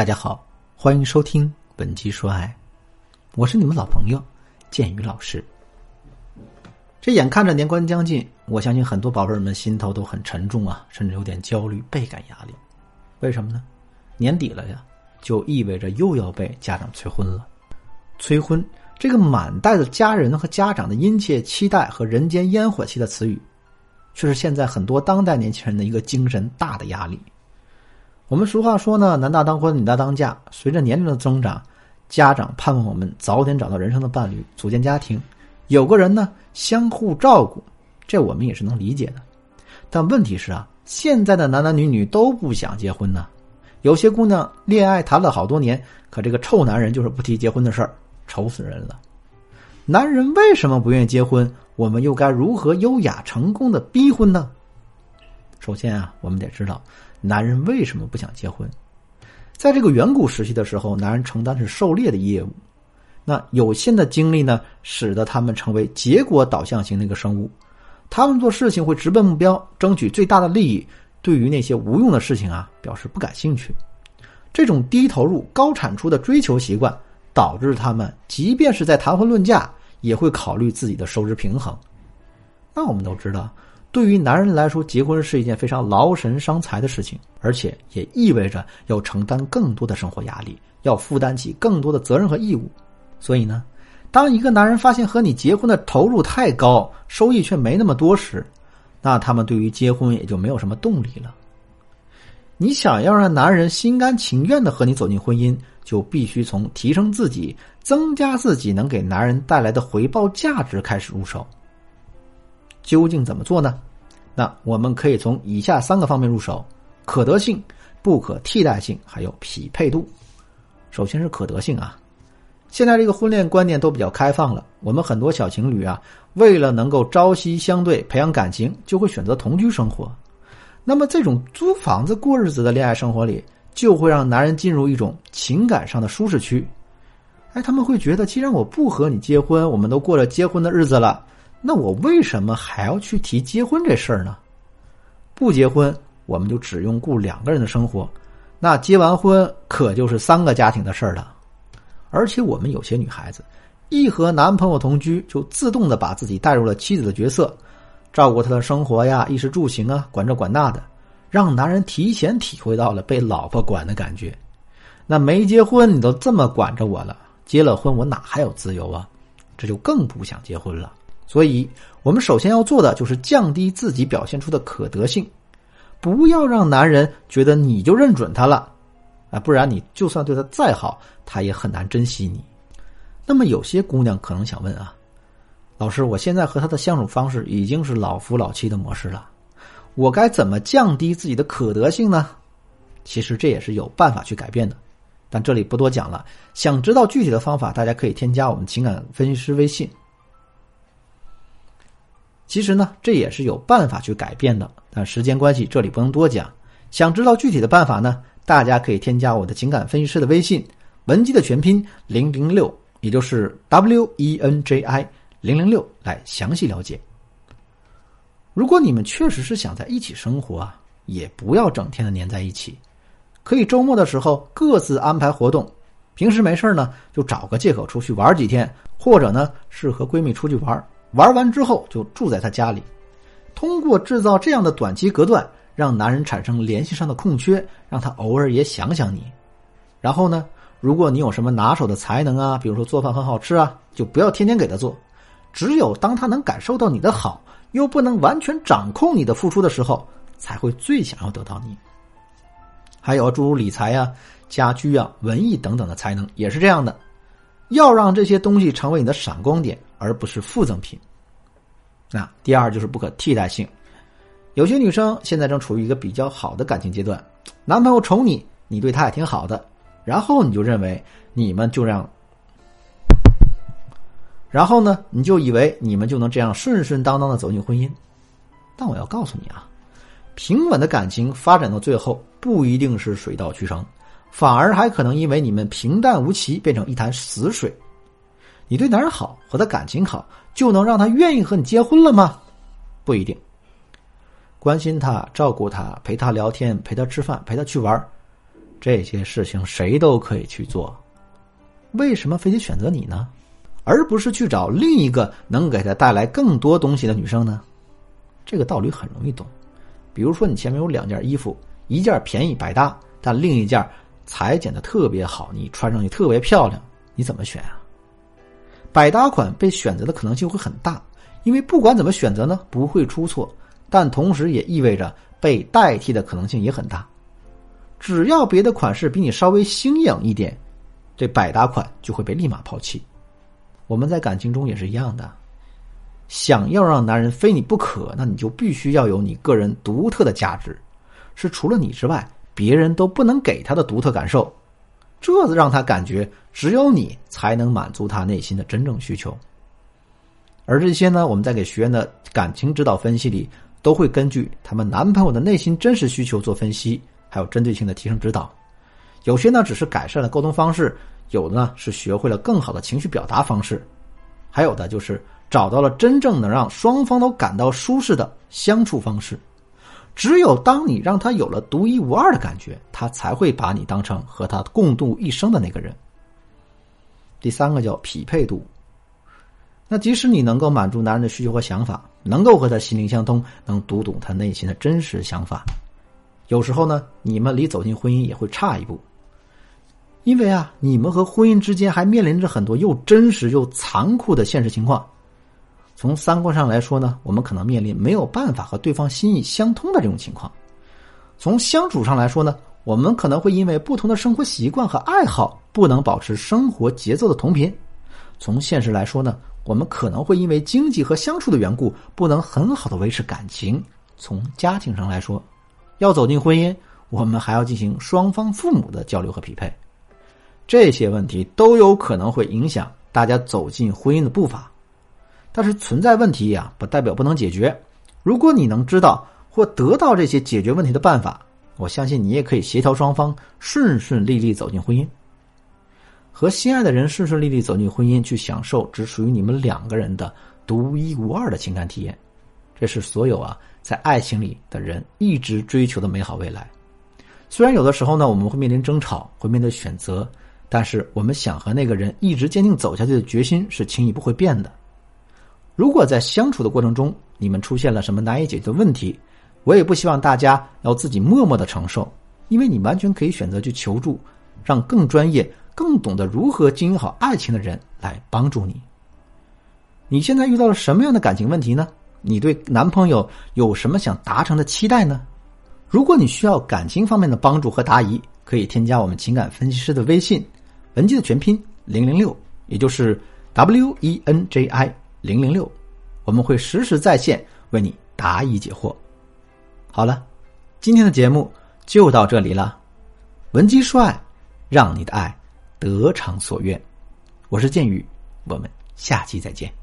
大家好，欢迎收听本期说爱，我是你们老朋友建宇老师。这眼看着年关将近，我相信很多宝贝们心头都很沉重啊，甚至有点焦虑、倍感压力。为什么呢？年底了呀，就意味着又要被家长催婚了。催婚这个满带着家人和家长的殷切期待和人间烟火气的词语，却是现在很多当代年轻人的一个精神大的压力。我们俗话说呢，男大当婚，女大当嫁。随着年龄的增长，家长盼望我们早点找到人生的伴侣，组建家庭，有个人呢相互照顾，这我们也是能理解的。但问题是啊，现在的男男女女都不想结婚呢。有些姑娘恋爱谈了好多年，可这个臭男人就是不提结婚的事儿，愁死人了。男人为什么不愿意结婚？我们又该如何优雅成功的逼婚呢？首先啊，我们得知道。男人为什么不想结婚？在这个远古时期的时候，男人承担是狩猎的业务，那有限的精力呢，使得他们成为结果导向型的一个生物。他们做事情会直奔目标，争取最大的利益，对于那些无用的事情啊，表示不感兴趣。这种低投入高产出的追求习惯，导致他们即便是在谈婚论嫁，也会考虑自己的收支平衡。那我们都知道。对于男人来说，结婚是一件非常劳神伤财的事情，而且也意味着要承担更多的生活压力，要负担起更多的责任和义务。所以呢，当一个男人发现和你结婚的投入太高，收益却没那么多时，那他们对于结婚也就没有什么动力了。你想要让男人心甘情愿的和你走进婚姻，就必须从提升自己、增加自己能给男人带来的回报价值开始入手。究竟怎么做呢？那我们可以从以下三个方面入手：可得性、不可替代性，还有匹配度。首先是可得性啊，现在这个婚恋观念都比较开放了，我们很多小情侣啊，为了能够朝夕相对、培养感情，就会选择同居生活。那么这种租房子过日子的恋爱生活里，就会让男人进入一种情感上的舒适区。哎，他们会觉得，既然我不和你结婚，我们都过了结婚的日子了。那我为什么还要去提结婚这事儿呢？不结婚，我们就只用顾两个人的生活；那结完婚，可就是三个家庭的事儿了。而且我们有些女孩子，一和男朋友同居，就自动的把自己带入了妻子的角色，照顾他的生活呀、衣食住行啊，管这管那的，让男人提前体会到了被老婆管的感觉。那没结婚，你都这么管着我了；结了婚，我哪还有自由啊？这就更不想结婚了。所以，我们首先要做的就是降低自己表现出的可得性，不要让男人觉得你就认准他了，啊，不然你就算对他再好，他也很难珍惜你。那么，有些姑娘可能想问啊，老师，我现在和他的相处方式已经是老夫老妻的模式了，我该怎么降低自己的可得性呢？其实这也是有办法去改变的，但这里不多讲了。想知道具体的方法，大家可以添加我们情感分析师微信。其实呢，这也是有办法去改变的，但时间关系，这里不能多讲。想知道具体的办法呢，大家可以添加我的情感分析师的微信“文姬”的全拼零零六，也就是 W E N J I 零零六来详细了解。如果你们确实是想在一起生活啊，也不要整天的黏在一起，可以周末的时候各自安排活动，平时没事呢就找个借口出去玩几天，或者呢是和闺蜜出去玩。玩完之后就住在他家里，通过制造这样的短期隔断，让男人产生联系上的空缺，让他偶尔也想想你。然后呢，如果你有什么拿手的才能啊，比如说做饭很好吃啊，就不要天天给他做。只有当他能感受到你的好，又不能完全掌控你的付出的时候，才会最想要得到你。还有诸如理财呀、家居啊、文艺等等的才能也是这样的，要让这些东西成为你的闪光点。而不是附赠品。那第二就是不可替代性。有些女生现在正处于一个比较好的感情阶段，男朋友宠你，你对他也挺好的，然后你就认为你们就让，然后呢，你就以为你们就能这样顺顺当当的走进婚姻。但我要告诉你啊，平稳的感情发展到最后不一定是水到渠成，反而还可能因为你们平淡无奇变成一潭死水。你对男人好，和他感情好，就能让他愿意和你结婚了吗？不一定。关心他，照顾他，陪他聊天，陪他吃饭，陪他去玩这些事情谁都可以去做，为什么非得选择你呢？而不是去找另一个能给他带来更多东西的女生呢？这个道理很容易懂。比如说，你前面有两件衣服，一件便宜百搭，但另一件裁剪的特别好，你穿上去特别漂亮，你怎么选啊？百搭款被选择的可能性会很大，因为不管怎么选择呢，不会出错，但同时也意味着被代替的可能性也很大。只要别的款式比你稍微新颖一点，这百搭款就会被立马抛弃。我们在感情中也是一样的，想要让男人非你不可，那你就必须要有你个人独特的价值，是除了你之外别人都不能给他的独特感受，这让他感觉只有你才能满足他内心的真正需求。而这些呢，我们在给学员的感情指导分析里，都会根据他们男朋友的内心真实需求做分析，还有针对性的提升指导。有些呢，只是改善了沟通方式。有的呢是学会了更好的情绪表达方式，还有的就是找到了真正能让双方都感到舒适的相处方式。只有当你让他有了独一无二的感觉，他才会把你当成和他共度一生的那个人。第三个叫匹配度。那即使你能够满足男人的需求和想法，能够和他心灵相通，能读懂他内心的真实想法，有时候呢，你们离走进婚姻也会差一步。因为啊，你们和婚姻之间还面临着很多又真实又残酷的现实情况。从三观上来说呢，我们可能面临没有办法和对方心意相通的这种情况；从相处上来说呢，我们可能会因为不同的生活习惯和爱好，不能保持生活节奏的同频；从现实来说呢，我们可能会因为经济和相处的缘故，不能很好的维持感情；从家庭上来说，要走进婚姻，我们还要进行双方父母的交流和匹配。这些问题都有可能会影响大家走进婚姻的步伐，但是存在问题呀，不代表不能解决。如果你能知道或得到这些解决问题的办法，我相信你也可以协调双方顺顺利利走进婚姻，和心爱的人顺顺利利走进婚姻，去享受只属于你们两个人的独一无二的情感体验。这是所有啊在爱情里的人一直追求的美好未来。虽然有的时候呢，我们会面临争吵，会面对选择。但是，我们想和那个人一直坚定走下去的决心是轻易不会变的。如果在相处的过程中，你们出现了什么难以解决的问题，我也不希望大家要自己默默的承受，因为你完全可以选择去求助，让更专业、更懂得如何经营好爱情的人来帮助你。你现在遇到了什么样的感情问题呢？你对男朋友有什么想达成的期待呢？如果你需要感情方面的帮助和答疑，可以添加我们情感分析师的微信。文姬的全拼零零六，也就是 W E N J I 零零六，我们会实时在线为你答疑解惑。好了，今天的节目就到这里了。文姬说爱，让你的爱得偿所愿。我是剑宇，我们下期再见。